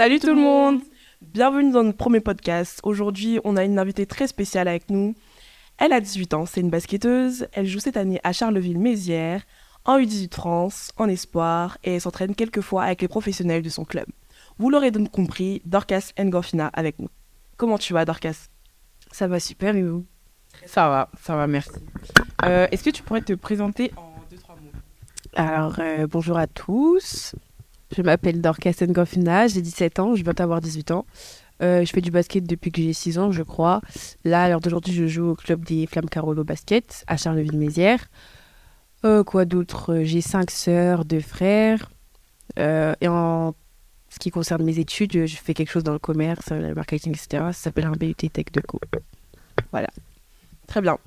Salut tout le monde Bienvenue dans notre premier podcast. Aujourd'hui, on a une invitée très spéciale avec nous. Elle a 18 ans, c'est une basketteuse. Elle joue cette année à Charleville-Mézières, en U18 France, en espoir, et elle s'entraîne quelquefois avec les professionnels de son club. Vous l'aurez donc compris, Dorcas Ngorfina avec nous. Comment tu vas, Dorcas? Ça va super, et vous? Ça va, ça va, merci. Euh, Est-ce que tu pourrais te présenter en deux, trois mots? Alors, euh, bonjour à tous. Je m'appelle Dorcas Ngofina, j'ai 17 ans, je viens d'avoir 18 ans. Euh, je fais du basket depuis que j'ai 6 ans, je crois. Là, à l'heure d'aujourd'hui, je joue au club des Flammes Carolo Basket à Charleville-Mézières. Euh, quoi d'autre? J'ai 5 sœurs, 2 frères. Euh, et en ce qui concerne mes études, je fais quelque chose dans le commerce, le marketing, etc. Ça s'appelle un BUT Tech de Co. Voilà. Très bien.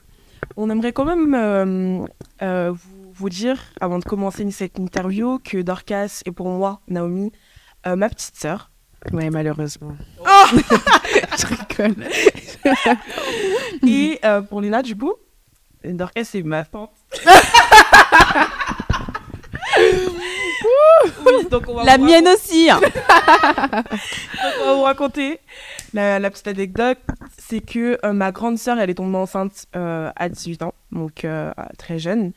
On aimerait quand même euh, euh, vous, vous dire, avant de commencer cette interview, que Dorcas est pour moi, Naomi, euh, ma petite sœur. Ouais, malheureusement. Je rigole. Et euh, pour Lina, du coup, Dorcas, c'est ma tante. oui, donc on va La mienne aussi hein. Donc, on va vous raconter la, la petite anecdote. C'est que euh, ma grande sœur, elle est tombée enceinte euh, à 18 ans, donc euh, très jeune.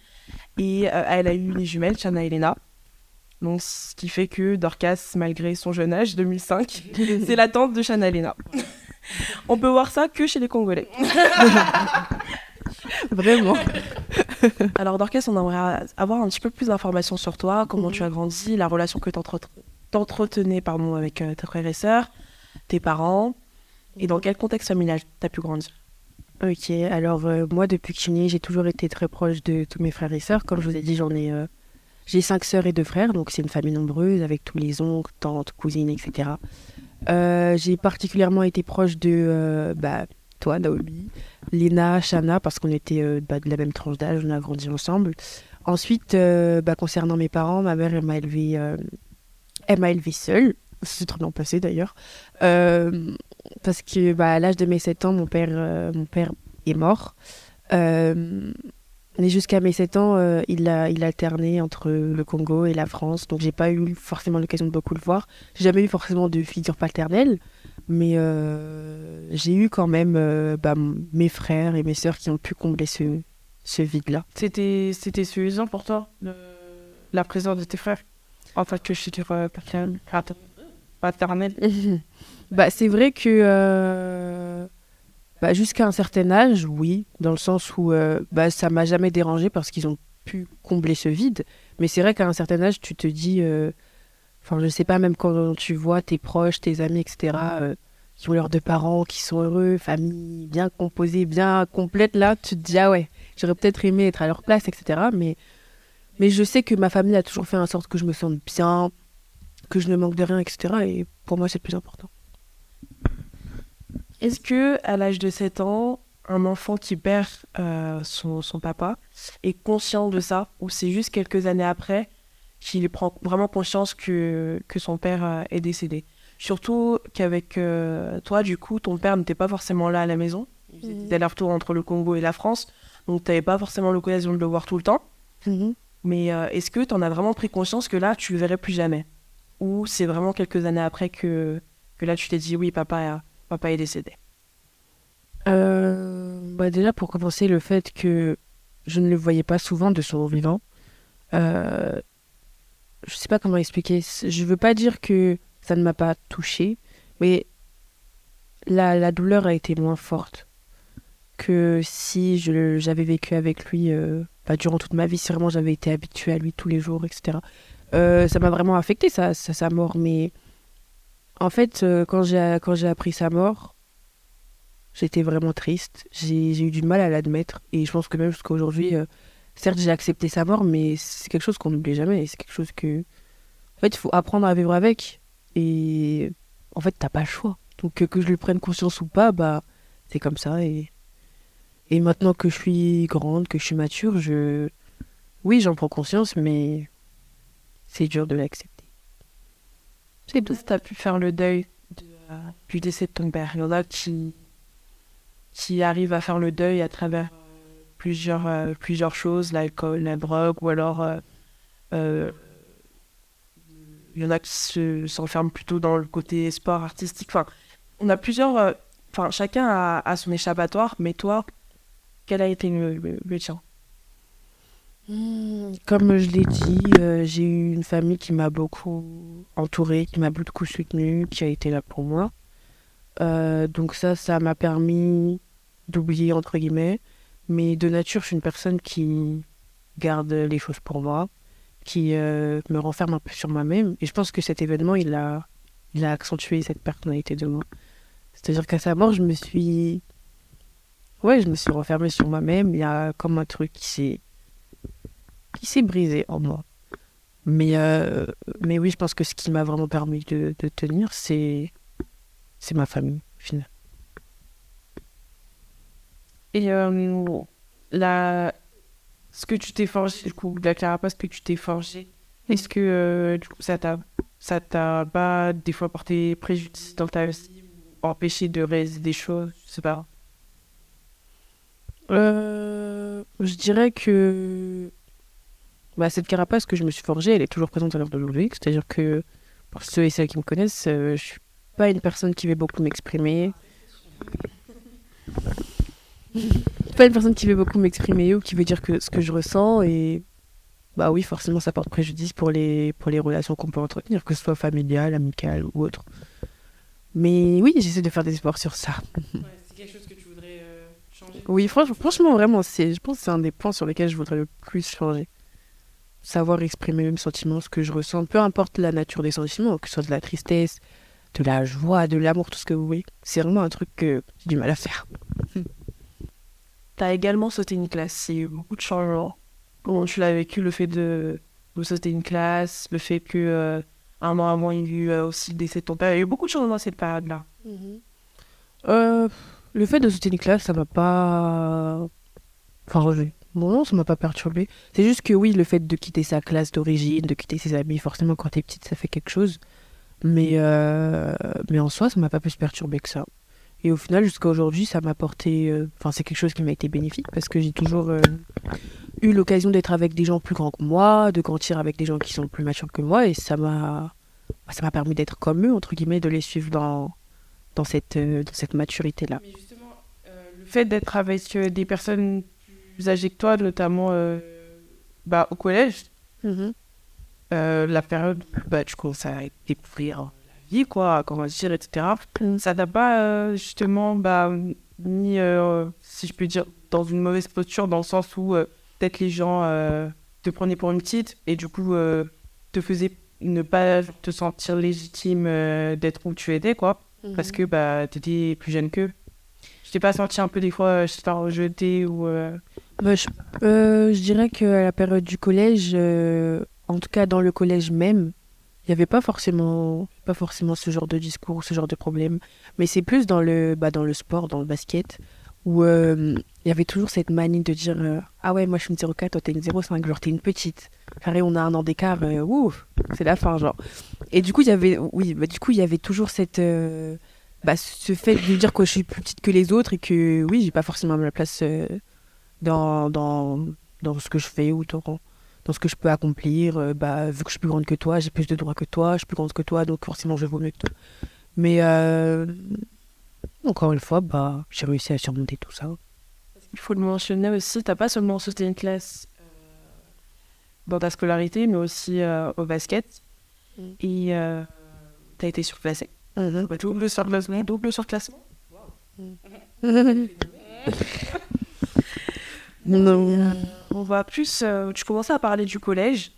Et euh, elle a eu les jumelles, Chana et Lena. Donc, ce qui fait que Dorcas, malgré son jeune âge, 2005, c'est la tante de Chana et Lena. on peut voir ça que chez les Congolais. Vraiment. Alors, Dorcas, on aimerait avoir un petit peu plus d'informations sur toi, comment tu as grandi, la relation que t'entre- t'entretenais pardon, avec euh, tes frères et sœurs, tes parents, et dans quel contexte familial t'as pu grandir? Ok, alors euh, moi depuis que je suis née, j'ai toujours été très proche de tous mes frères et sœurs. Comme je vous ai dit, j'en ai, euh, j'ai cinq sœurs et deux frères, donc c'est une famille nombreuse avec tous les oncles, tantes, cousines, etc. Euh, j'ai particulièrement été proche de bah, toi, Naomi, Léna, Shana, parce qu'on était bah, de la même tranche d'âge, on a grandi ensemble. Ensuite, bah, concernant mes parents, ma mère elle m'a élevée, elle m'a élevée seule. C'est très bien passé d'ailleurs. Euh, parce que bah, à l'âge de mes 7 ans, mon père, euh, mon père est mort. Euh, mais jusqu'à mes 7 ans, il, a, il a alterné entre le Congo et la France. Donc j'ai pas eu forcément l'occasion de beaucoup le voir. J'ai jamais eu forcément de figure paternelle. Mais j'ai eu quand même bah, mes frères et mes sœurs qui ont pu combler ce, ce vide-là. C'était, suffisant pour toi, la présence de tes frères En fait, que suis euh, paternelle. bah, c'est vrai que euh, bah, jusqu'à un certain âge, oui, dans le sens où euh, bah, ça m'a jamais dérangé parce qu'ils ont pu combler ce vide. Mais c'est vrai qu'à un certain âge, tu te dis, euh, enfin, je sais pas, même quand tu vois tes proches, tes amis, etc., euh, qui ont leurs deux parents, qui sont heureux, famille bien composée, bien complète, là, tu te dis, ah ouais, j'aurais peut-être aimé être à leur place, etc. Mais, mais je sais que ma famille a toujours fait en sorte que je me sente bien, que je ne manque de rien, etc. Et pour moi, c'est le plus important. Est-ce que, à l'âge de 7 ans, un enfant qui perd euh, son, son papa est conscient de ça Ou c'est juste quelques années après qu'il prend vraiment conscience que, que son père euh, est décédé? Surtout qu'avec euh, toi, du coup, ton père n'était pas forcément là à la maison. Il faisait des allers-retours entre le Congo et la France. Donc, tu n'avais pas forcément l'occasion de le voir tout le temps. Mais euh, est-ce que tu en as vraiment pris conscience que là, tu le verrais plus jamais? Ou c'est vraiment quelques années après que, que là, tu t'es dit, oui, papa, papa est décédé? Euh, bah déjà, pour commencer, le fait que je ne le voyais pas souvent de son vivant, euh, je sais pas comment expliquer. Je veux pas dire que ça ne m'a pas touché, mais la, la douleur a été moins forte que si j'avais vécu avec lui euh, bah, durant toute ma vie, si vraiment j'avais été habituée à lui tous les jours, etc. Euh, ça m'a vraiment affecté, sa, sa, sa mort, mais en fait, euh, quand j'ai appris sa mort, J'étais vraiment triste. J'ai eu du mal à l'admettre. Et je pense que même jusqu'à aujourd'hui, euh, certes, j'ai accepté sa mort, mais c'est quelque chose qu'on n'oublie jamais. C'est quelque chose que. En fait, il faut apprendre à vivre avec. Et en fait, t'as pas le choix. Donc, que, que je lui prenne conscience ou pas, bah, c'est comme ça. Et, et maintenant que je suis grande, que je suis mature, je. Oui, j'en prends conscience, mais c'est dur de l'accepter. C'est tout. Tu as pu faire le deuil de, euh, du décès de ton père. Il y en a qui, qui arrivent à faire le deuil à travers euh, plusieurs, euh, plusieurs choses, l'alcool, la drogue, ou alors il y en a qui se- s'enferment plutôt dans le côté sport artistique. Enfin, on a plusieurs. Enfin, chacun a, son échappatoire, mais toi, quel a été le, le- le tien? Comme je l'ai dit, euh, j'ai eu une famille qui m'a beaucoup entourée, qui m'a beaucoup soutenue, qui a été là pour moi. Euh, donc ça, ça m'a permis d'oublier, entre guillemets. Mais de nature, je suis une personne qui garde les choses pour moi, qui euh, me renferme un peu sur moi-même. Et je pense que cet événement, il a, il a accentué cette personnalité de moi. C'est-à-dire qu'à sa mort, je me suis... Ouais, je me suis renfermée sur moi-même. Il y a comme un truc qui s'est qui s'est brisé en moi. Mais, euh, mais oui, je pense que ce qui m'a vraiment permis de, de tenir, c'est c'est ma famille, au final. Et euh, la... ce que tu t'es forgé, du coup, la carapace que tu t'es forgé, est-ce que euh, du coup, ça t'a ça t'a pas des fois porté préjudice dans ta vie ou empêché de réaliser des choses Je sais pas? Euh, je dirais que bah, cette carapace que je me suis forgée, elle est toujours présente à l'heure d'aujourd'hui. C'est-à-dire que pour ceux et celles qui me connaissent, euh, je suis pas une personne qui va beaucoup m'exprimer. pas une personne qui veut beaucoup m'exprimer ou qui veut dire que ce que je ressens et bah oui forcément ça porte préjudice pour les pour les relations qu'on peut entretenir que ce soit familiales amicales ou autre mais oui j'essaie de faire des efforts sur ça c'est quelque chose que tu voudrais changer? Oui franchement, franchement vraiment c'est je pense que c'est un des points sur lesquels je voudrais le plus changer savoir exprimer mes sentiments ce que je ressens peu importe la nature des sentiments que ce soit de la tristesse de la joie de l'amour tout ce que vous voulez c'est vraiment un truc que j'ai du mal à faire T'as également sauté une classe, il y a eu beaucoup de changements. Comment tu l'as vécu, le fait de, de sauter une classe, le fait que euh, un an avant, il y a eu euh, aussi le décès de ton père? Il y a eu beaucoup de changements cette période-là. Euh, le fait de sauter une classe, ça m'a pas. Enfin, bon, non, ça m'a pas perturbé. C'est juste que oui, le fait de quitter sa classe d'origine, de quitter ses amis, forcément, quand t'es petite, ça fait quelque chose. Mais, euh, mais en soi, ça m'a pas plus perturbé que ça. Et au final, jusqu'à aujourd'hui, ça m'a apporté. euh, Enfin, c'est quelque chose qui m'a été bénéfique parce que j'ai toujours euh, eu l'occasion d'être avec des gens plus grands que moi, de grandir avec des gens qui sont plus matures que moi, et ça m'a. bah, Ça m'a permis d'être comme eux, entre guillemets, de les suivre dans, dans cette, dans cette maturité-là. Mais justement, le fait d'être avec des personnes plus âgées que toi, notamment euh, bah, au collège, euh, la période bah, tu commences à découvrir la vie, quoi, à grandir, etc. Mm. Ça t'a pas euh, justement bah, mis, si je peux dire, dans une mauvaise posture, dans le sens où peut-être les gens te prenaient pour une petite et du coup te faisaient ne pas te sentir légitime d'être où tu étais, quoi, parce que bah, tu étais plus jeune qu'eux. Je t'ai pas senti un peu des fois, euh, je t'ai rejeté ou. euh, Bah, je, euh, je dirais qu'à la période du collège, euh, en tout cas dans le collège même, il n'y avait pas forcément, pas forcément ce genre de discours, ce genre de problème. Mais c'est plus dans le, bah, dans le sport, dans le basket, où euh, il y avait toujours cette manie de dire euh, Ah ouais, moi je suis une 0,4, toi t'es une 0,5, genre t'es une petite. Carré, on a un an d'écart, euh, ouf, c'est la fin, genre. Et du coup, il y avait, oui, bah, du coup, il y avait toujours cette. Bah, ce fait de dire que je suis plus petite que les autres et que oui, j'ai pas forcément ma place euh, dans, dans, dans ce que je fais ou dans, dans ce que je peux accomplir. Euh, bah, vu que je suis plus grande que toi, j'ai plus de droits que toi, je suis plus grande que toi, donc forcément je vaux mieux que toi. Mais euh, encore une fois, bah, j'ai réussi à surmonter tout ça. Il faut le mentionner aussi, t'as pas seulement sauté une classe euh, dans ta scolarité, mais aussi euh, au basket. Mm. Et t'as été surclassé. Bah, double surclassement. Double surclassement. non. On va plus. euh, tu commençais à parler du collège.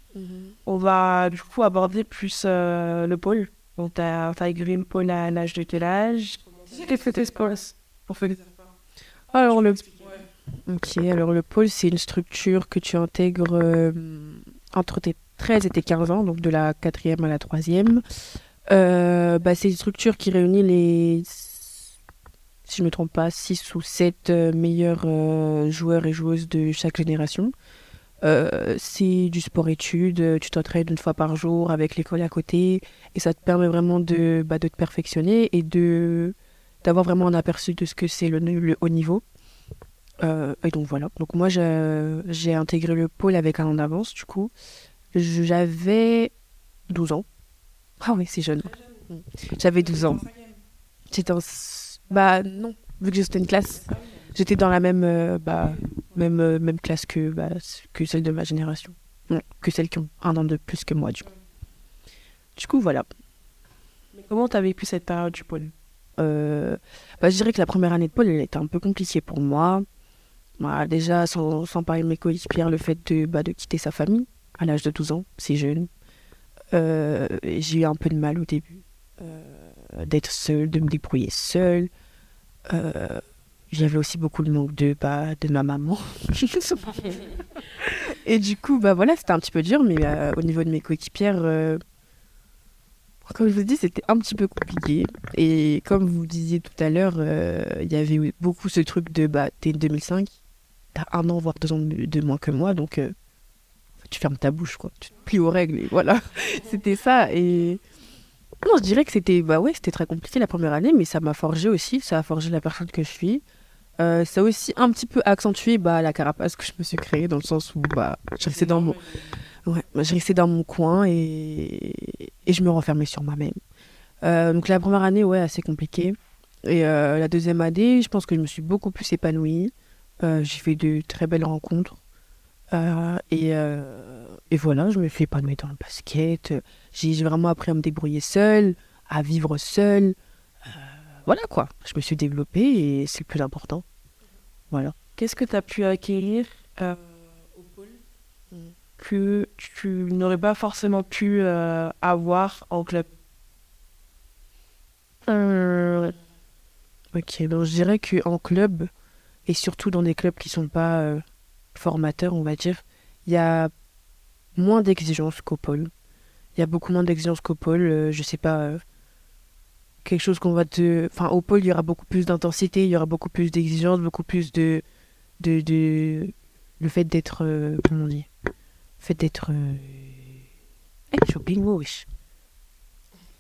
On va du coup aborder plus euh, le pôle. Donc, t'as intégré le pôle à l'âge de quel âge? Qu'est-ce que t'es sports Pour faire Alors le Ok, alors le pôle, c'est une structure que tu intègres euh, entre tes 13 et tes 15 ans, donc de la quatrième à la troisième. Euh, bah, c'est une structure qui réunit les, si je ne me trompe pas, 6 ou 7 meilleurs euh, joueurs et joueuses de chaque génération. Euh, c'est du sport-études, tu t'entraînes une fois par jour avec l'école à côté, et ça te permet vraiment de, bah, de te perfectionner et de d'avoir vraiment un aperçu de ce que c'est le, haut niveau. Euh, et donc voilà. Donc moi j'ai intégré le pôle avec un an d'avance du coup. J'avais 12 ans. Ah oui, c'est jeune. J'avais 12 ans. J'étais en... Bah non, vu que j'étais une classe. J'étais dans la même, euh, bah, même, euh, même classe que, bah, que celle de ma génération. Non, que celles qui ont un an de plus que moi, du coup. Du coup, voilà. Comment t'as vécu cette période du pôle? Euh, bah, je dirais que la première année de pôle, elle était un peu compliquée pour moi. Bah, déjà, sans, sans parler de mes coéquipières, le fait de, bah, de quitter sa famille à l'âge de 12 ans, c'est jeune. Euh, j'ai eu un peu de mal au début euh, d'être seule, de me débrouiller seule. Euh, J'avais aussi beaucoup de manque de, bah, de ma maman. Et du coup, bah voilà, c'était un petit peu dur, mais au niveau de mes coéquipières, comme je vous dis, c'était un petit peu compliqué. Et comme vous disiez tout à l'heure, euh, il y avait beaucoup ce truc de bah, t'es 2005, t'as un an, voire deux ans de, de moins que moi, donc euh, tu fermes ta bouche, quoi. Tu te plies aux règles, et voilà. c'était ça. Et non, je dirais que c'était bah ouais, c'était très compliqué la première année, mais ça m'a forgé aussi, ça a forgé la personne que je suis. Euh, ça a aussi un petit peu accentué bah, la carapace que je me suis créée, dans le sens où bah, je restais dans mon, Ouais, je restais dans mon coin et, et je me renfermais sur moi-même. Euh, donc la première année, ouais, assez compliqué. Et euh, la deuxième année, je pense que je me suis beaucoup plus épanouie. J'ai fait de très belles rencontres. Euh, et, euh, et voilà, je me suis épanouie dans le basket. J'ai vraiment appris à me débrouiller seule, à vivre seule. Euh, voilà quoi, je me suis développée et c'est le plus important. Voilà. Qu'est-ce que t'as pu acquérir euh, au pôle que tu n'aurais pas forcément pu euh, avoir en club? Euh, Ok, donc je dirais qu'en club, et surtout dans des clubs qui sont pas formateurs, on va dire, il y a moins d'exigences qu'au pôle. Il y a beaucoup moins d'exigences qu'au pôle. euh, je sais pas, euh, quelque chose qu'on va te. Enfin, au pôle, il y aura beaucoup plus d'intensité, il y aura beaucoup plus d'exigences, beaucoup plus de. de, de... Le fait d'être. euh, comment on dit Le fait d'être. Mot, wesh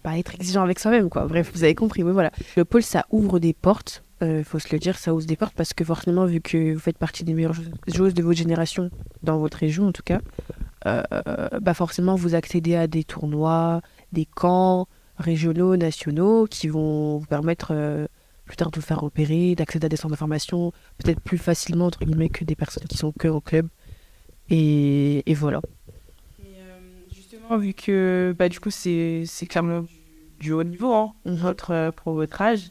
pas être exigeant avec soi-même, quoi. Bref, vous avez compris, voilà. Le pôle, ça ouvre des portes, euh, faut se le dire, ça ouvre des portes parce que forcément, vu que vous faites partie des meilleures joueuses de votre génération, dans votre région en tout cas, euh, bah forcément, vous accédez à des tournois, des camps régionaux, nationaux, qui vont vous permettre euh, plus tard de vous faire repérer, d'accéder à des centres d'information, peut-être plus facilement, entre guillemets, que des personnes qui sont que au club. Et, voilà. Justement, vu que bah, du coup, c'est clairement du, haut niveau hein, votre, euh, pour votre âge,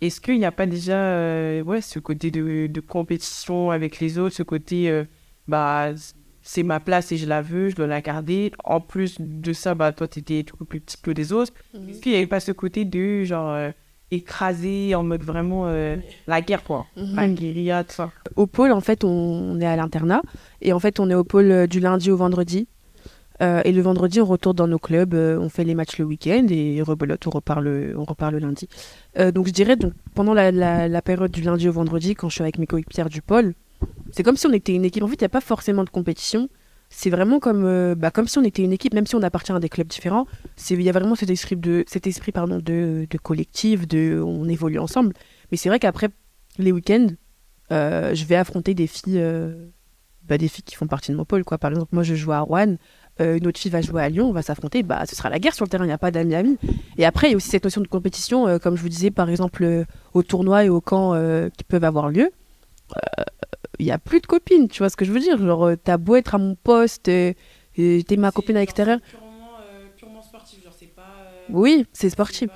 est-ce qu'il n'y a pas déjà euh, ouais, ce côté de, de compétition avec les autres, ce côté euh, bah, c'est ma place et je la veux, je dois la garder. En plus de ça, bah, toi, tu étais tout plus petit que les autres. Est-ce qu'il n'y avait pas ce côté de genre euh, écrasé en mode vraiment euh, la guerre, quoi? La guérilla, tout ça. au pôle, en fait, on, on est à l'internat. Et en fait, on est au pôle du lundi au vendredi. Euh, et le vendredi, on retourne dans nos clubs, euh, on fait les matchs le week-end et rebelote, on repart le, on repart le lundi. Euh, donc je dirais, donc, pendant la, période du lundi au vendredi, quand je suis avec mes coéquipières du pôle, c'est comme si on était une équipe. En fait, il n'y a pas forcément de compétition. C'est vraiment comme, bah, comme si on était une équipe, même si on appartient à des clubs différents. Il y a vraiment cet esprit, de, cet esprit pardon, de, de collectif, de, on évolue ensemble. Mais c'est vrai qu'après les week-ends, je vais affronter des filles, bah, des filles qui font partie de mon pôle. Quoi. Par exemple, moi, je joue à Rouen, euh, une autre fille va jouer à Lyon, on va s'affronter. Bah, ce sera la guerre sur le terrain, il n'y a pas d'amis-amis. Et après, il y a aussi cette notion de compétition, euh, comme je vous disais, par exemple, euh, au tournoi et au camp euh, qui peuvent avoir lieu. Il n'y a plus de copines, tu vois ce que je veux dire? Genre, t'as beau être à mon poste, t'es ma copine à l'extérieur. Purement, sportif, genre c'est pas. Oui, c'est sportif.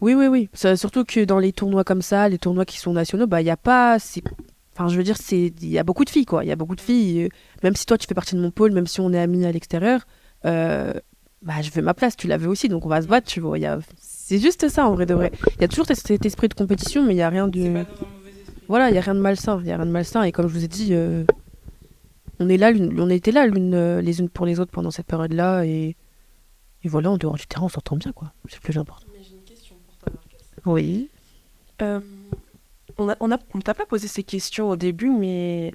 Oui, oui, oui. Surtout que dans les tournois comme ça, les tournois qui sont nationaux, bah, il n'y a pas. c'est- Enfin, je veux dire, c'est il y a beaucoup de filles, quoi. Il y a beaucoup de filles. euh, même si toi, tu fais partie de mon pôle, même si on est amis à l'extérieur, euh, bah, je veux ma place, tu la veux aussi, donc on va se battre, tu vois. Y a... C'est juste ça, en vrai de vrai. Il y a toujours cet- esprit de compétition, mais il n'y a rien de. Voilà, il n'y a rien de malsain. Il y a rien de malsain. Et comme je vous ai dit, euh, on, est là, on était là l'une, les unes pour les autres pendant cette période-là. Et... et voilà, en dehors du terrain, on s'entend bien, quoi. C'est plus important. Oui. Euh, on a, on a, on t'a pas posé ces questions au début, mais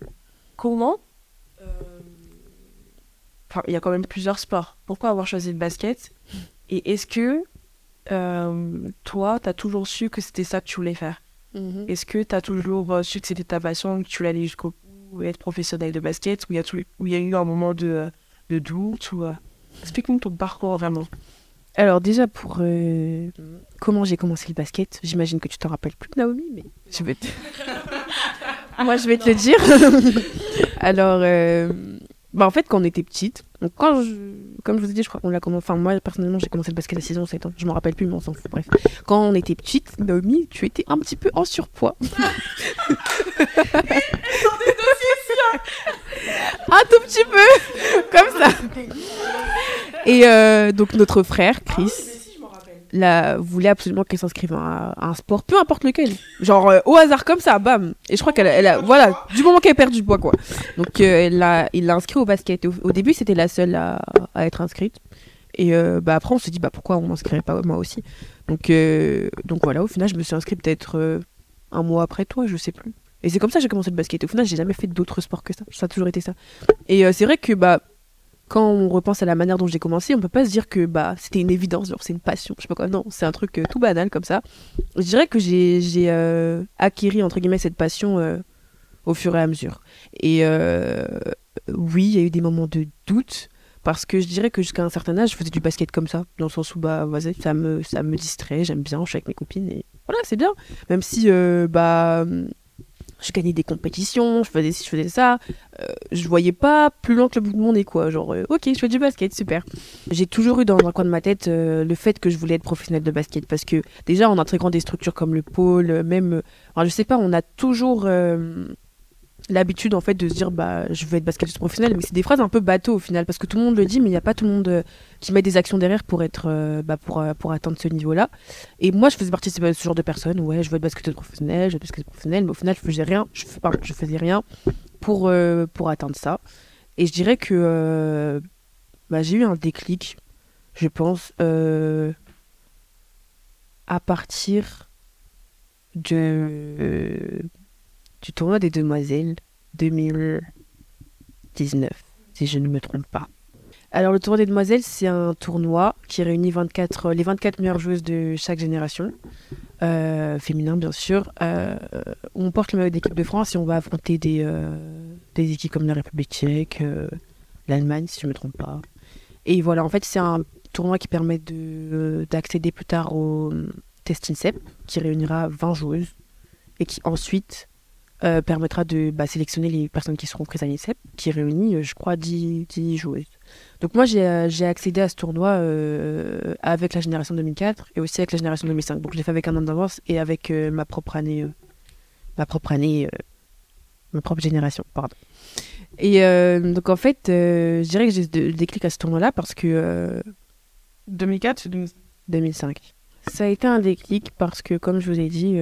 comment euh, Enfin, il y a quand même plusieurs sports. Pourquoi avoir choisi le basket? Et est-ce que euh, toi, t'as toujours su que c'était ça que tu voulais faire? Est-ce que t'as toujours euh, su que c'était ta passion, que tu voulais aller jusqu'au bout être professionnel de basket? Ou il y a, eu un moment de, de doute ou, Explique-nous ton parcours vraiment. Alors déjà pour euh, comment j'ai commencé le basket, j'imagine que tu t'en rappelles plus Naomi, mais je vais te... moi je vais te le dire. Alors euh, bah en fait quand on était petite, donc quand je... comme je vous ai dit, je crois qu'on l'a commencé, enfin moi personnellement j'ai commencé le basket à 6 ans, 7 ans, je me rappelle plus mais on s'en fout, bref. Quand on était petite, Naomi, tu étais un petit peu en surpoids. un tout petit peu, comme ça. Et euh, donc notre frère, Chris, la, voulait absolument qu'elle s'inscrive à, un sport, peu importe lequel. Genre euh, au hasard comme ça, bam. Et je crois qu'elle a, elle a- voilà, du moment qu'elle perd du poids quoi. Donc euh, elle l'a, il l'a inscrit au basket. Au, début c'était la seule à, à être inscrite. Et bah après on s'est dit bah pourquoi on m'inscrirait pas moi aussi. Donc donc voilà, au final je me suis inscrite peut-être un mois après toi, je sais plus. Et c'est comme ça que j'ai commencé le basket. Au final j'ai jamais fait d'autres sports que ça. Ça a toujours été ça. Et euh, c'est vrai que bah quand on repense à la manière dont j'ai commencé, on peut pas se dire que bah c'était une évidence, genre c'est une passion, je sais pas quoi. Non, c'est un truc euh, tout banal comme ça. Je dirais que j'ai j'ai euh, acquis entre guillemets cette passion euh, au fur et à mesure. Et oui, il y a eu des moments de doute parce que je dirais que jusqu'à un certain âge, je faisais du basket comme ça, dans le sens où bah vas-y, ça me ça me distrait, j'aime bien, je suis avec mes copines et voilà, c'est bien. Même si bah je gagnais des compétitions, je faisais ci, je faisais ça, euh, je voyais pas plus loin que le bout de mon nez quoi. Genre euh, ok, je fais du basket, super. J'ai toujours eu dans un coin de ma tête euh, le fait que je voulais être professionnelle de basket parce que déjà en intégrant des structures comme le pôle, même, enfin, je sais pas, on a toujours l'habitude en fait de se dire bah je veux être basketeuse professionnelle, mais c'est des phrases un peu bateau au final parce que tout le monde le dit, mais il n'y a pas tout le monde euh, qui met des actions derrière pour être euh, bah, pour euh, pour atteindre ce niveau-là. Et moi je faisais partie de ce genre de personnes, ouais, je veux être basketeuse professionnelle, je veux être basketeuse professionnelle, mais au final je faisais rien, je, faisais rien pour pour atteindre ça. Et je dirais que bah, j'ai eu un déclic, je pense, à partir de, du tournoi des demoiselles 2019, si je ne me trompe pas. Alors, le tournoi des demoiselles, c'est un tournoi qui réunit 24, les 24 meilleures joueuses de chaque génération, euh, féminin bien sûr. Euh, on porte le maillot d'équipe de France et on va affronter des, euh, des équipes comme la République tchèque, euh, l'Allemagne, si je ne me trompe pas. Et voilà, en fait, c'est un tournoi qui permet de- d'accéder plus tard au euh, test INSEP, qui réunira 20 joueuses et qui ensuite euh, permettra de bah, sélectionner les personnes qui seront prises à l'INSEP, qui réunit, euh, je crois, 10, 10 joueuses. Donc moi, j'ai euh, j'ai accédé à ce tournoi euh, avec la génération 2004 et aussi avec la génération 2005. Donc je l'ai fait avec un an d'avance et avec euh, ma propre année, ma propre année, ma propre génération, pardon. Et donc en fait, je dirais que j'ai le déclic à ce tournoi-là parce que euh, 2004, c'est 2005. 2005. Ça a été un déclic parce que, comme je vous ai dit,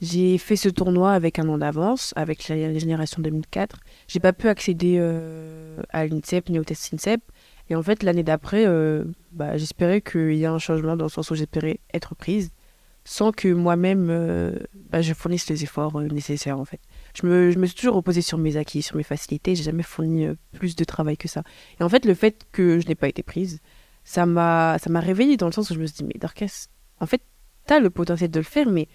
j'ai fait ce tournoi avec un an d'avance, avec la, génération 2004. J'ai pas pu accéder euh, à l'INSEP ni au test INSEP. Et en fait, l'année d'après, euh, bah, j'espérais qu'il y ait un changement dans le sens où j'espérais être prise sans que moi-même euh, bah, je fournisse les efforts nécessaires en fait. Je me, je me suis toujours reposée sur mes acquis, sur mes facilités, j'ai jamais fourni plus de travail que ça. Et en fait, le fait que je n'ai pas été prise, ça m'a ça m'a réveillée dans le sens où je me suis dit mais Darkes en fait t'as le potentiel de le faire mais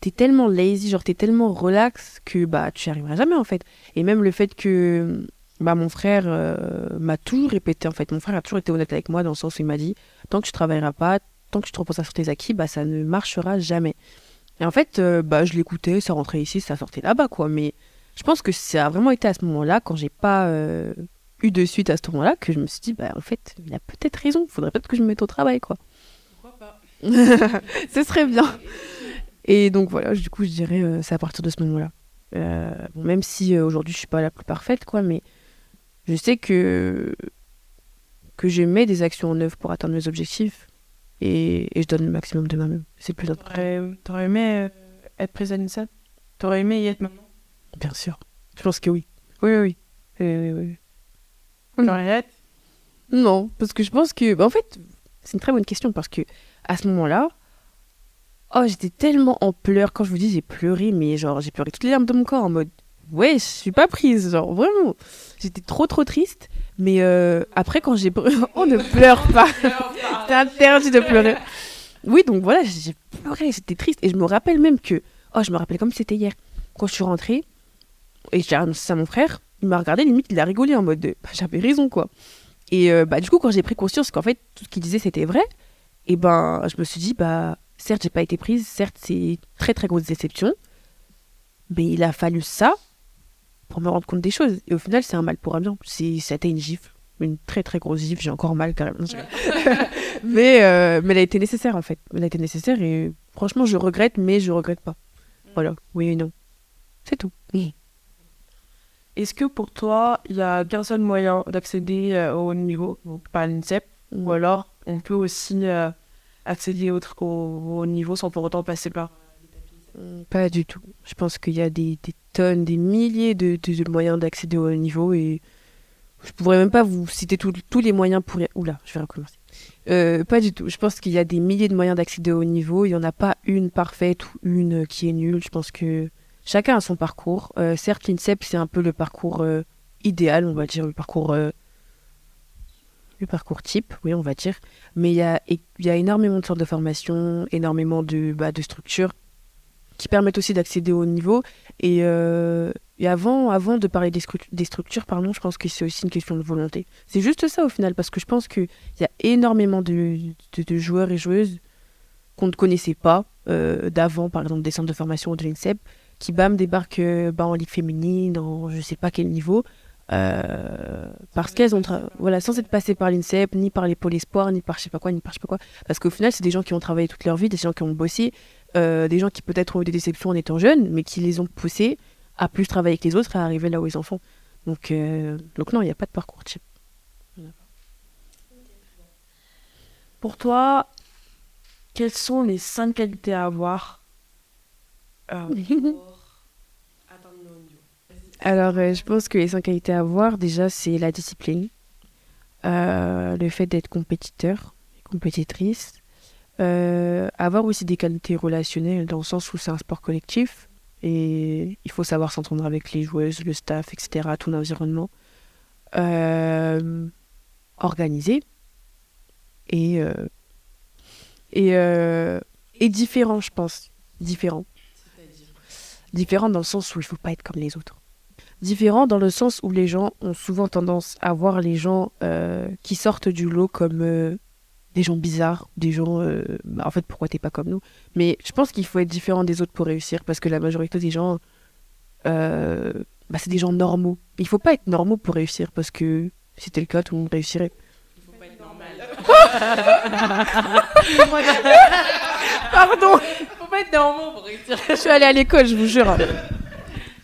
t'es tellement lazy genre t'es tellement relax que bah tu n'y arriveras jamais en fait. Et même le fait que bah mon frère euh, m'a toujours répété en fait mon frère a toujours été honnête avec moi dans le sens où il m'a dit tant que tu travailleras pas tant que tu te reposeras sur tes acquis bah ça ne marchera jamais et en fait euh, bah je l'écoutais ça rentrait ici ça sortait là-bas quoi. Mais je pense que ça a vraiment été à ce moment-là quand j'ai pas euh, eu de suite à ce moment-là que je me suis dit bah en fait il a peut-être raison faudrait peut-être que je me mette au travail quoi. Pourquoi pas? Ce serait bien et donc voilà du coup je dirais euh, c'est à partir de ce moment-là. Euh, bon, même si euh, aujourd'hui je suis pas la plus parfaite quoi mais je sais que que je mets des actions en œuvre pour atteindre mes objectifs et, et je donne le maximum de moi-même. C'est le plus important. T'aurais t'aurais aimé euh, être prise à T'aurais aimé y être maintenant? Bien sûr. Je pense que oui. Oui oui oui, oui, oui. Non, parce que je pense que. bah, en fait, c'est une très bonne question parce que à ce moment-là, oh, j'étais tellement en pleurs. Quand je vous dis j'ai pleuré, mais genre, j'ai pleuré toutes les larmes de mon corps en mode. Ouais, je suis pas prise, genre vraiment. J'étais trop trop triste. Mais euh, après, quand j'ai. On ne pleure pas. C'est interdit de pleurer. Oui, donc voilà, j'ai pleuré, j'étais triste. Et je me rappelle même que. Oh, je me rappelle comme c'était hier. Quand je suis rentrée, et j'ai annoncé ça à mon frère, il m'a regardé, limite, il a rigolé en mode. de, Bah, J'avais raison, quoi. Et euh, bah, du coup, quand j'ai pris conscience qu'en fait, tout ce qu'il disait, c'était vrai, et ben, je me suis dit, bah, certes, j'ai pas été prise, certes, c'est très très grosse déception, mais il a fallu ça pour me rendre compte des choses. Et au final, c'est un mal pour un bien. C'était une gifle, une très très grosse gifle, j'ai encore mal carrément. mais, euh, mais elle a été nécessaire en fait. Elle a été nécessaire et franchement, je regrette, mais je regrette pas. Voilà, oui et non. C'est tout. Oui. Est-ce que pour toi, il y a qu'un seul moyen d'accéder euh, au haut niveau, donc pas à l'INSEP, ou alors on peut aussi euh, accéder au, niveau sans pour autant passer par. Mm, Pas du tout. Je pense qu'il y a des, tonnes, des milliers de, moyens d'accéder au niveau et je pourrais même pas vous citer tous les moyens pour... Oula, je vais recommencer. Euh, pas du tout. Je pense qu'il y a des milliers de moyens d'accéder au niveau. Il n'y en a pas une parfaite ou une qui est nulle. Je pense que chacun a son parcours. Euh, certes, l'INSEP, c'est un peu le parcours euh, idéal, on va dire, le parcours... parcours type, oui, on va dire. Mais il y a, y a énormément de sortes de formations, énormément de, bah, de structures qui permettent aussi d'accéder au niveau. Et, euh, avant, avant de parler des, structures, pardon, je pense que c'est aussi une question de volonté. C'est juste ça au final, parce que je pense qu'il y a énormément de, de, joueurs et joueuses qu'on ne connaissait pas euh, d'avant, par exemple des centres de formation ou de l'INSEP, qui bam débarquent euh, bah, en ligue féminine, en je sais pas quel niveau. Euh, parce qu'elles ont voilà sans être passées par l'INSEP ni par les pôles espoirs ni par je sais pas quoi ni par je sais pas quoi parce qu'au final c'est des gens qui ont travaillé toute leur vie des gens qui ont bossé euh, des gens qui peut-être ont eu des déceptions en étant jeunes, mais qui les ont poussés à plus travailler que les autres et à arriver là où ils en font. Donc, euh, donc non, il n'y a pas de parcours type. Pour toi, quelles sont les cinq qualités à avoir euh, pour atteindre le haut niveau Alors, euh, je pense que les cinq qualités à avoir, déjà, c'est la discipline, euh, le fait d'être compétiteur, compétitrice, euh, avoir aussi des qualités relationnelles dans le sens où c'est un sport collectif et il faut savoir s'entendre avec les joueuses, le staff, etc., tout l'environnement. Organisé et, et, et différent, je pense. Différent. Différent dans le sens où il faut pas être comme les autres différent dans le sens où les gens ont souvent tendance à voir les gens euh, qui sortent du lot comme euh, des gens bizarres, des gens, euh, bah, en fait, pourquoi t'es pas comme nous? Mais je pense qu'il faut être différent des autres pour réussir, parce que la majorité des gens, bah, c'est des gens normaux. Il faut pas être normaux pour réussir, parce que si c'était le cas, tout le monde réussirait. Pardon Faut pas être normaux pour réussir. je suis allée à l'école, je vous jure.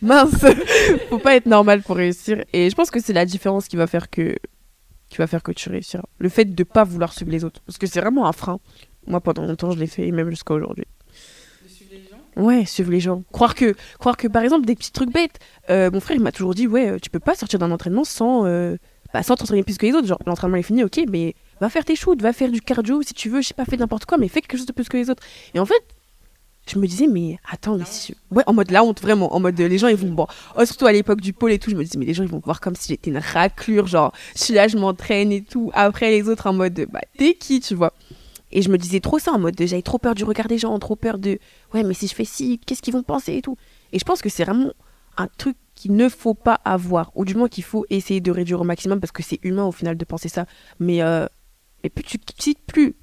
Mince, faut pas être normal pour réussir. Et je pense que c'est la différence qui va faire que qui va faire que tu réussiras. Le fait de pas vouloir suivre les autres, parce que c'est vraiment un frein. Moi, pendant longtemps, je l'ai fait, et même jusqu'à aujourd'hui. De suivre les gens? Ouais, suivre les gens. Croire que, croire que par exemple, des petits trucs bêtes. Euh, mon frère, il m'a toujours dit, ouais, euh, tu peux pas sortir d'un entraînement sans, euh, bah, sans t'entraîner plus que les autres. Genre, l'entraînement est fini, ok, mais va faire tes shoots, va faire du cardio si tu veux, je sais pas, fais n'importe quoi, mais fais quelque chose de plus que les autres. Et en fait, je me disais, mais attends, mais si. Ouais, en mode la honte, vraiment. En mode, les gens, ils vont. Bon, oh, surtout à l'époque du pôle et tout, je me disais, mais les gens, ils vont me voir comme si j'étais une raclure. Genre, je suis là, je m'entraîne et tout. Après, les autres, en mode, bah, t'es qui, tu vois. Et je me disais trop ça, en mode, j'avais trop peur du regard des gens, trop peur de. Ouais, mais si je fais ci, qu'est-ce qu'ils vont penser et tout. Et je pense que c'est vraiment un truc qu'il ne faut pas avoir, ou du moins qu'il faut essayer de réduire au maximum parce que c'est humain au final de penser ça. Mais, euh, mais plus tu plus,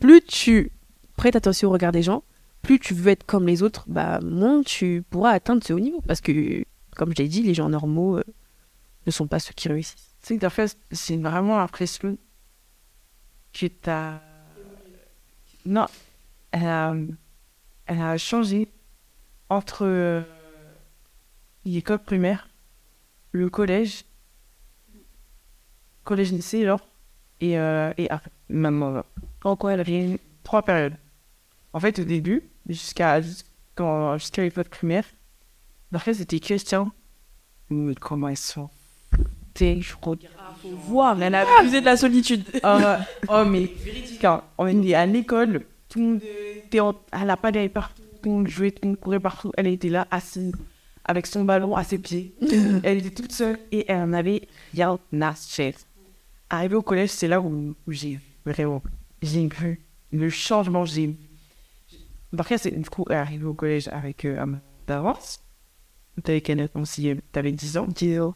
plus tu prêtes attention au regard des gens, plus tu veux être comme les autres, bah moins tu pourras atteindre ce haut niveau. Parce que, comme je l'ai dit, les gens normaux euh, ne sont pas ceux qui réussissent. Tu sais que des fois, c'est vraiment l'impression que t'as. Non, elle a, elle a changé entre euh, l'école primaire, le collège, collège lycée, genre, et, euh, et après, maintenant. En quoi elle avait trois périodes. En fait, au début, jusqu'à jusqu'à jusqu'à l'école primaire, après, c'était question. Mais Comment elles sont T'es, je crois. Voir, elle a abusé de la solitude. Ah, oh, mais véridique, hein. on est à l'école, tout le monde était en- elle n'a pas d'aller partout, tout le monde jouait, tout le monde courait partout. Elle était là, assise, avec son ballon à ses pieds. elle était toute seule et elle en avait rien à faire. Arrivé au collège, c'est là où, où j'ai vraiment, j'ai vu le changement. J'ai. Après, c'est du coup, arrivé au collège avec euh, un d'avance. T'avais quel âge aussi T'avais 10 ans? 10 ans.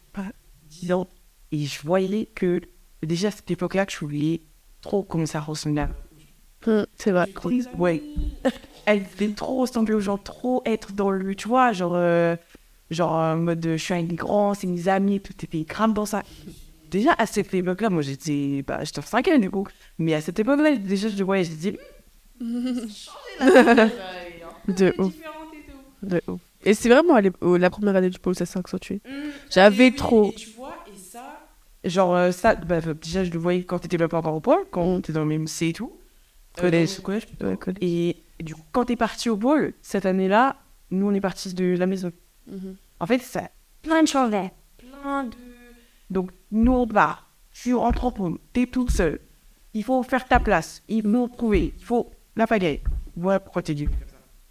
10 ans. Et je voyais que déjà à cette époque-là que je voulais trop commencer à ressembler à Hum, c'est vrai. Ouais. Elle voulait trop ressembler aux gens, trop être dans le, tu vois, genre, euh, genre en mode je suis un grand, c'est mes amis, tout était grave dans ça. Déjà à cette époque-là, moi j'étais, bah, j'étais en 5 du coup, mais à cette époque-là, déjà je le voyais, j'ai dit, De ouf. De ouf. Et c'est vraiment la première année du pôle, ça s'est accentué. J'avais trop. tu vois, et ça. Genre, euh, ça, bah, déjà je le voyais quand t'étais pas encore au pôle, quand t'étais dans le même C et tout. Collège, collège. Ouais, collège. Et, et du coup, quand t'es parti au pôle, cette année-là, nous on est partis de la maison. En fait, ça plein de changements. Plein de. Donc, nous, on va. Tu rentres en pôle, t'es tout seul. Il faut faire ta place. Il faut trouver. Il faut la pagaille. Voilà pourquoi t'es dit.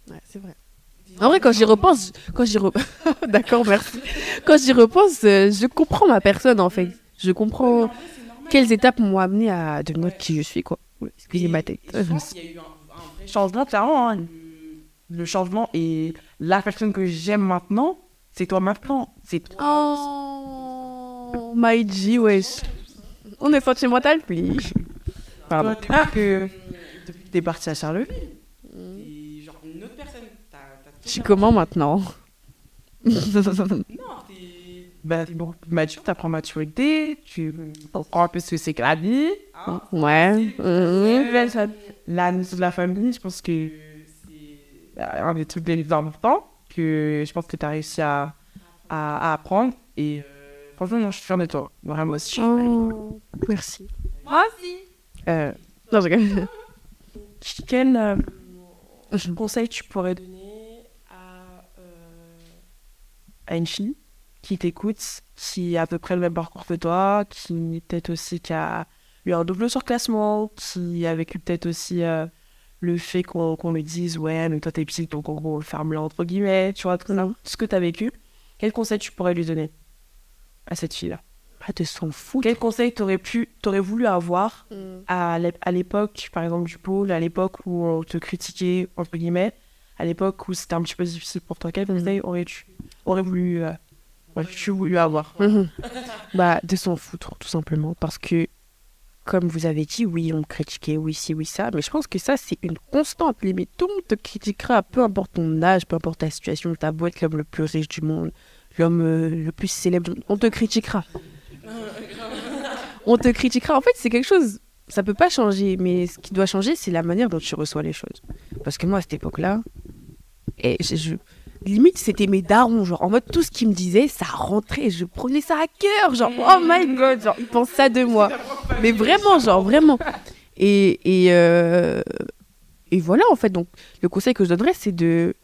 Ouais, c'est vrai. En vrai, quand j'y repense, quand j'y re- D'accord, merci. Quand j'y repense, euh, je comprends ma personne en fait. Je comprends quelles étapes m'ont amené à devenir qui je suis, quoi. Ouais, Excusez ma tête. Je pense qu'il y a eu un, un vrai changement, clairement. hein. Le, changement et la personne que j'aime maintenant, c'est toi maintenant. C'est toi. Oh, my G, wesh. On est sentimental, please. Pardon. Depuis que t'es parti à Charleville? t'es genre une autre personne. T'as- t'as Je suis comment maintenant? Non, t'es. Bah, plus mature, t'apprends maturité, tu comprends un peu ce que c'est que la vie. hein. Ouais. La famille- La notion de la famille, je pense que c'est un des trucs les plus importants que je pense que tu as réussi à, à, à apprendre. Et euh, franchement, non, je suis fière de toi. Vraiment aussi. Oh, merci. Moi aussi. Euh, non, je. Quel euh, conseil tu pourrais donner à, euh, à une fille qui t'écoute, qui a à peu près le même parcours que toi, qui peut-être aussi qui a eu un double surclassement, qui a vécu peut-être aussi euh, le fait qu'on lui dise ouais mais toi t'es petite donc en gros ferme-la entre guillemets, tu vois, tout ça, tout ce que t'as vécu. Quel conseil tu pourrais lui donner à cette fille-là? Pas de s'en foutre. Quel conseil t'aurais pu, t'aurais voulu avoir à l'ép- à l'époque, par exemple, du pôle, à l'époque où on te critiquait, entre guillemets, à l'époque où c'était un petit peu difficile pour toi, quel Mhm. conseil aurais-tu aurais voulu, euh, aurais-tu voulu avoir. Bah, de s'en foutre, tout simplement. Parce que, comme vous avez dit, oui, on me critiquait, oui, si, oui, ça. Mais je pense que ça, c'est une constante. Limite, tout le monde te critiquera, peu importe ton âge, peu importe ta situation, ta boîte, l'homme le plus riche du monde, l'homme euh, le plus célèbre du monde. On te critiquera. on te critiquera. En fait, c'est quelque chose. Ça peut pas changer, mais ce qui doit changer, c'est la manière dont tu reçois les choses. Parce que moi, à cette époque-là, et je, je- limite, c'était mes darons. Genre, en mode, tout ce qu'ils me disaient, ça rentrait. Je prenais ça à cœur. Genre, oh my god, genre, ils pensent ça de moi. Mais vraiment, genre, vraiment. Et, et, euh, et voilà, en fait. Donc, le conseil que je donnerais, c'est de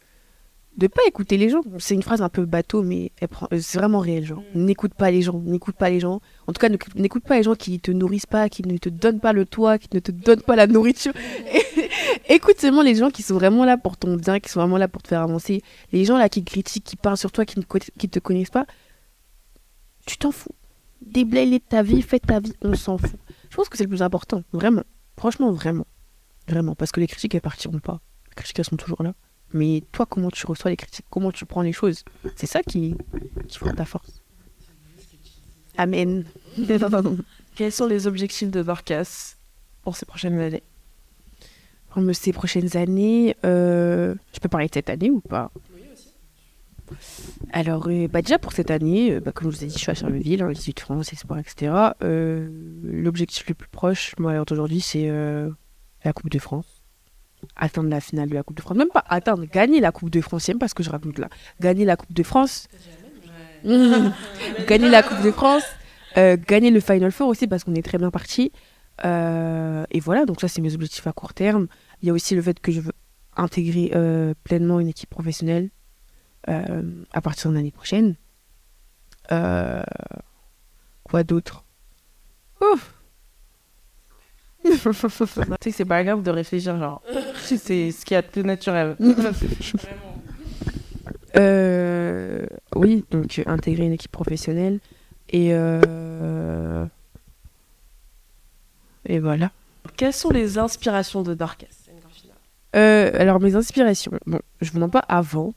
de pas écouter les gens. C'est une phrase un peu bateau, mais elle prend- euh, c'est vraiment réel. Genre, n'écoute pas les gens, n'écoute pas les gens. En tout cas, n'écoute pas les gens qui te nourrissent pas, qui ne te donnent pas le toit, qui ne te donnent pas la nourriture. écoute seulement les gens qui sont vraiment là pour ton bien, qui sont vraiment là pour te faire avancer. Les gens là qui critiquent, qui parlent sur toi, qui ne qui te connaissent pas, tu t'en fous. Déblaye-les de ta vie, fais ta vie, on s'en fout. Je pense que c'est le plus important, vraiment. Franchement, vraiment. Vraiment. Parce que les critiques, elles partiront pas. Les critiques, elles sont toujours là. Mais toi, comment tu reçois les critiques? Comment tu prends les choses? C'est ça qui, qui fera ta force. Amen. Quels sont les objectifs de Dorcas pour ces prochaines années? Pour ces prochaines années, euh, je peux parler de cette année ou pas? Alors, euh, bah déjà pour cette année, euh, bah, comme je vous ai dit, je suis à Charleville, hein, Institut de France, Espoir, etc. Euh, L'objectif le plus proche, moi, aujourd'hui, c'est euh, la Coupe de France. Atteindre la finale de la Coupe de France. Même pas atteindre, gagner la Coupe de France, j'aime pas ce que je raconte là. Gagner la Coupe de France. gagner la Coupe de France. euh, gagner le Final Four aussi parce qu'on est très bien parti. Euh, et voilà, donc ça, c'est mes objectifs à court terme. Il y a aussi le fait que je veux intégrer euh, pleinement une équipe professionnelle à partir de l'année prochaine. Quoi d'autre? Ouf Tu sais que c'est pas grave de réfléchir, genre. c'est ce qui est tout naturel. Euh, Oui, donc euh, intégrer une équipe professionnelle. Et, euh, et voilà. Quelles sont les inspirations de Dorcas Euh, alors, mes inspirations. Bon, je vous mens pas avant.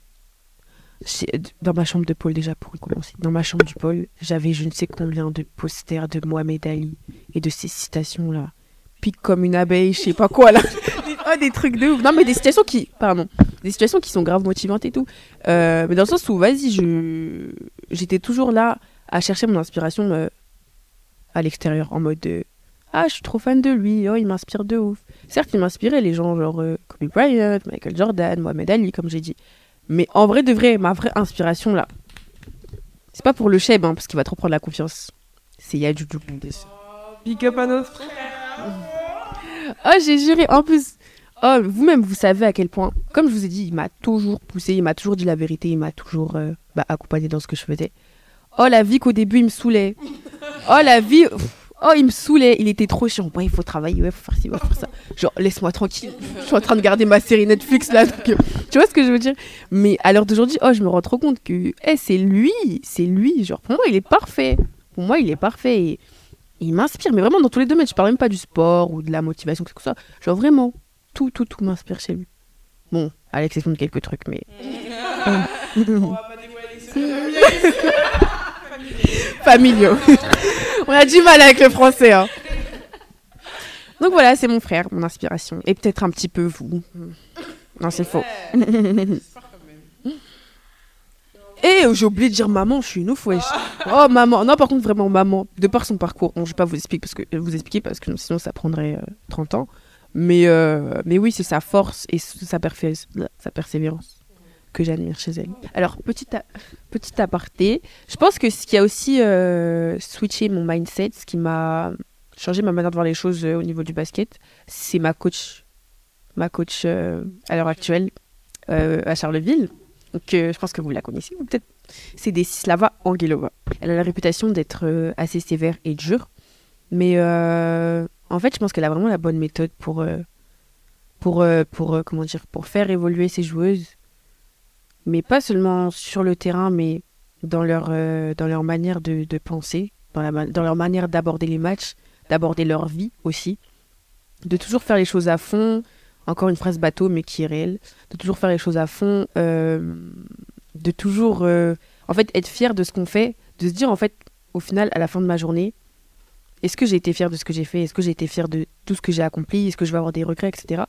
J'ai- Dans ma chambre de pôle, déjà, pour commencer. Dans ma chambre du pôle, j'avais je ne sais combien de posters de Mohamed Ali et de ces citations-là. Pique comme une abeille, je sais pas quoi, là. oh, des trucs de ouf. Non, mais des situations qui. Pardon. Des situations qui sont grave motivantes et tout. Euh, mais dans le sens où, vas-y, je. J'étais toujours là à chercher mon inspiration euh, à l'extérieur, en mode. de, ah, je suis trop fan de lui, oh, il m'inspire de ouf. Certes, il m'inspirait les gens genre euh, Kobe Bryant, Michael Jordan, Mohamed Ali, comme j'ai dit. Mais en vrai de vrai, ma vraie inspiration là, c'est pas pour le cheb, hein, parce qu'il va trop prendre la confiance. C'est Yajuju. Big up à notre Oh, j'ai juré. En plus, oh, vous-même, vous savez à quel point, comme je vous ai dit, il m'a toujours poussé, il m'a toujours dit la vérité, il m'a toujours euh, bah, accompagné dans ce que je faisais. Oh, la vie qu'au début, il me saoulait. Oh, la vie. Oh, il me saoulait, il était trop chiant. Ouais, il faut travailler, ouais, faut faire ci, faut faire ça. Genre, laisse-moi tranquille. Je suis en train de garder ma série Netflix là. euh, tu vois ce que je veux dire? Mais à l'heure d'aujourd'hui, oh, je me rends trop compte que eh, c'est lui, c'est lui. Genre, pour moi, il est parfait. Pour moi, il est parfait. Il m'inspire, mais vraiment dans tous les domaines. Je parle même pas du sport ou de la motivation, quelque chose. Genre, vraiment, tout, tout, tout m'inspire chez lui. Bon, à l'exception de quelques trucs, mais. Familiaux. On a du mal avec le français. hein. Donc voilà, c'est mon frère, mon inspiration. Et peut-être un petit peu vous. Non, c'est faux. Et j'ai oublié de dire maman, je suis une ouf, wesh. Oh maman, non par contre vraiment maman, de par son parcours, bon je vais pas vous expliquer parce que vous expliquer parce que sinon ça prendrait euh, 30 ans, mais euh, mais oui c'est sa force et sa, perfé- sa persévérance que j'admire chez elle. Alors petit petit aparté, je pense que ce qui a aussi euh, switché mon mindset, ce qui m'a changé ma manière de voir les choses euh, au niveau du basket, c'est ma coach, ma coach euh, à l'heure actuelle euh, à Charleville. Donc, je pense que vous la connaissez, peut-être. C'est Desislava Angelova. Elle a la réputation d'être euh, assez sévère et dure. Mais euh, en fait, je pense qu'elle a vraiment la bonne méthode pour, euh, pour, pour, comment dire, pour faire évoluer ses joueuses. Mais pas seulement sur le terrain, mais dans leur, dans leur manière de, penser, dans leur manière d'aborder les matchs, d'aborder leur vie aussi. De toujours faire les choses à fond. Encore une phrase bateau, mais qui est réelle. De toujours faire les choses à fond, euh, de toujours euh, en fait être fier de ce qu'on fait, de se dire en fait au final à la fin de ma journée, est-ce que j'ai été fier de ce que j'ai fait, est-ce que j'ai été fier de tout ce que j'ai accompli, est-ce que je vais avoir des regrets, etc.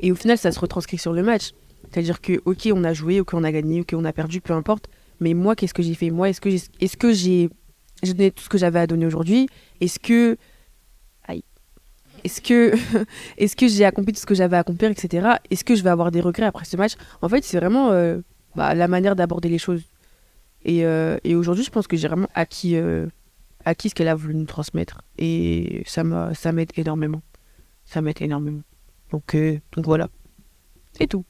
Et au final ça se retranscrit sur le match, c'est-à-dire que ok on a joué, ok on a gagné, ok on a perdu, peu importe, mais moi qu'est-ce que j'ai fait, moi est-ce que j'ai, que j'ai, donné tout ce que j'avais à donner aujourd'hui, est-ce que est-ce que est-ce que j'ai accompli tout ce que j'avais à accomplir, etc. Est-ce que je vais avoir des regrets après ce match? En fait, c'est vraiment euh, bah, la manière d'aborder les choses. Et, euh, et aujourd'hui, je pense que j'ai vraiment acquis, euh, acquis ce qu'elle a voulu nous transmettre. Et ça m'a- ça m'aide énormément. Ça m'aide énormément. Donc, euh, donc voilà. C'est tout.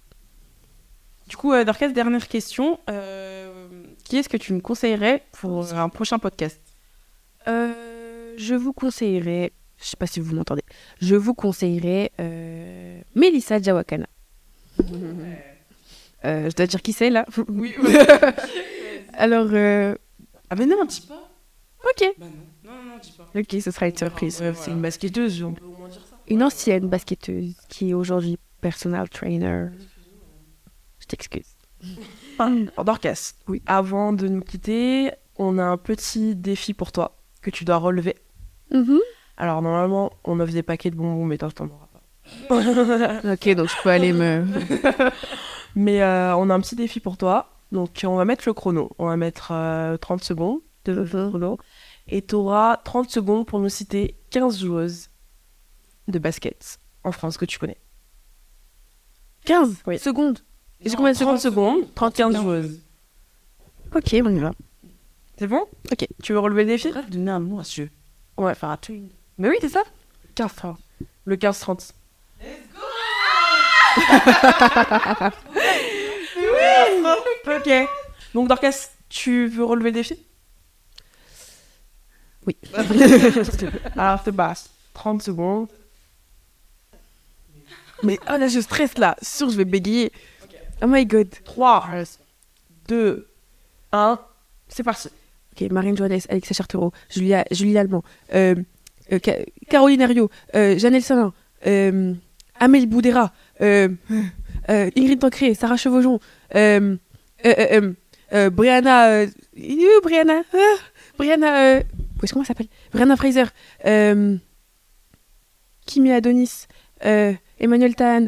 Du coup, euh, Dorcas, dernière question. Euh, qui est-ce que tu me conseillerais pour un prochain podcast? Euh, je vous conseillerais, je sais pas si vous m'entendez, je vous conseillerais euh, Melissa Jawakana. Euh, je dois dire qui c'est là Oui. Alors, euh, ah mais non, dis pas. ok. Bah non. Non, non, dis pas. Ok, ce sera une surprise. Ouais, C'est une basketteuse, on peut au moins dire ça. Une ancienne basketteuse qui est aujourd'hui personal trainer. Je t'excuse. Dorcas, Oui. avant de nous quitter, on a un petit défi pour toi que tu dois relever. Mhm. Alors, normalement, on offre des paquets de bonbons, mais toi, t'en auras pas. Ok, donc je peux aller me. Mais euh, on a un petit défi pour toi. Donc, on va mettre le chrono. On va mettre euh, 30 secondes de chrono. Et tu auras 30 secondes pour nous citer 15 joueuses de basket en France que tu connais. 15 Oui. secondes. Et j'ai combien de 30 secondes secondes, 30 15 joueuses. Ok, on y va. C'est bon? Ok. Tu veux relever le défi? Bref, donner un nom à ce jeu. Ouais, faire un twin. Mais oui, c'est ça? 15 30. Le 15-30. Let's go Ok. Donc, Dorcas, tu veux relever le défi? Oui. Alors, te passe 30 secondes. Mais oh là, je stresse là. Sûr, je vais bégayer. Oh my god. 3, 2, 1. C'est parti. Ok, Marine Johannes, Alexa Chartereau, Julia, Julie Allemand, euh, euh, Ca- Caroline Herriot, euh, Janelle Salin, euh, Amélie Boudera, euh, euh, Ingrid Tancré, Sarah Chevaujon, Brianna. Brianna. euh, Brianna. Où est-ce comment elle s'appelle? Brianna Fraser. Kimi Adonis. Emmanuel Tan.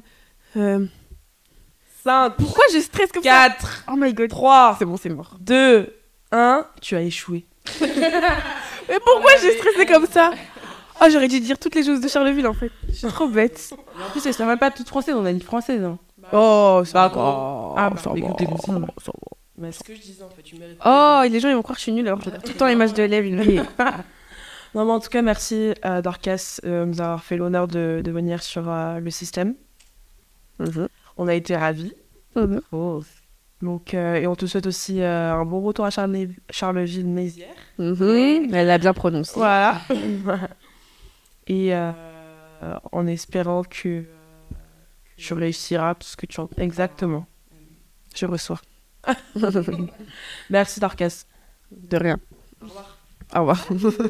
5, pourquoi je stresse comme ça? 4, Oh my god. 3, C'est bon, c'est mort. 2, 1. Tu as échoué. Mais pourquoi j'ai stressé comme ça? Oh, j'aurais dû dire toutes les choses de Charleville en fait. Je suis trop bête. En plus, elle ne même pas toute française, on a une française. Hein. Oh, Bah, ça quoi. va. Ah, bah, écoutez-nous ça. Mais ce que je disais en fait, tu mérites. Oh, et les gens ils vont croire que je suis nulle alors que je regarde tout le temps les matchs de l'élève. Ils me Non, mais en tout cas, merci à Dorcas euh, de nous avoir fait l'honneur de, de venir sur euh, le système. On a été ravis. Oh. Donc, euh, et on te souhaite aussi euh, un bon retour à Charle- Charleville-Mézières. Mhm. Elle l'a bien prononcé. Voilà. et euh, en espérant que tu réussiras tout ce que tu en... Exactement. Je reçois. Merci Dorcas. De rien. Au revoir. Au revoir.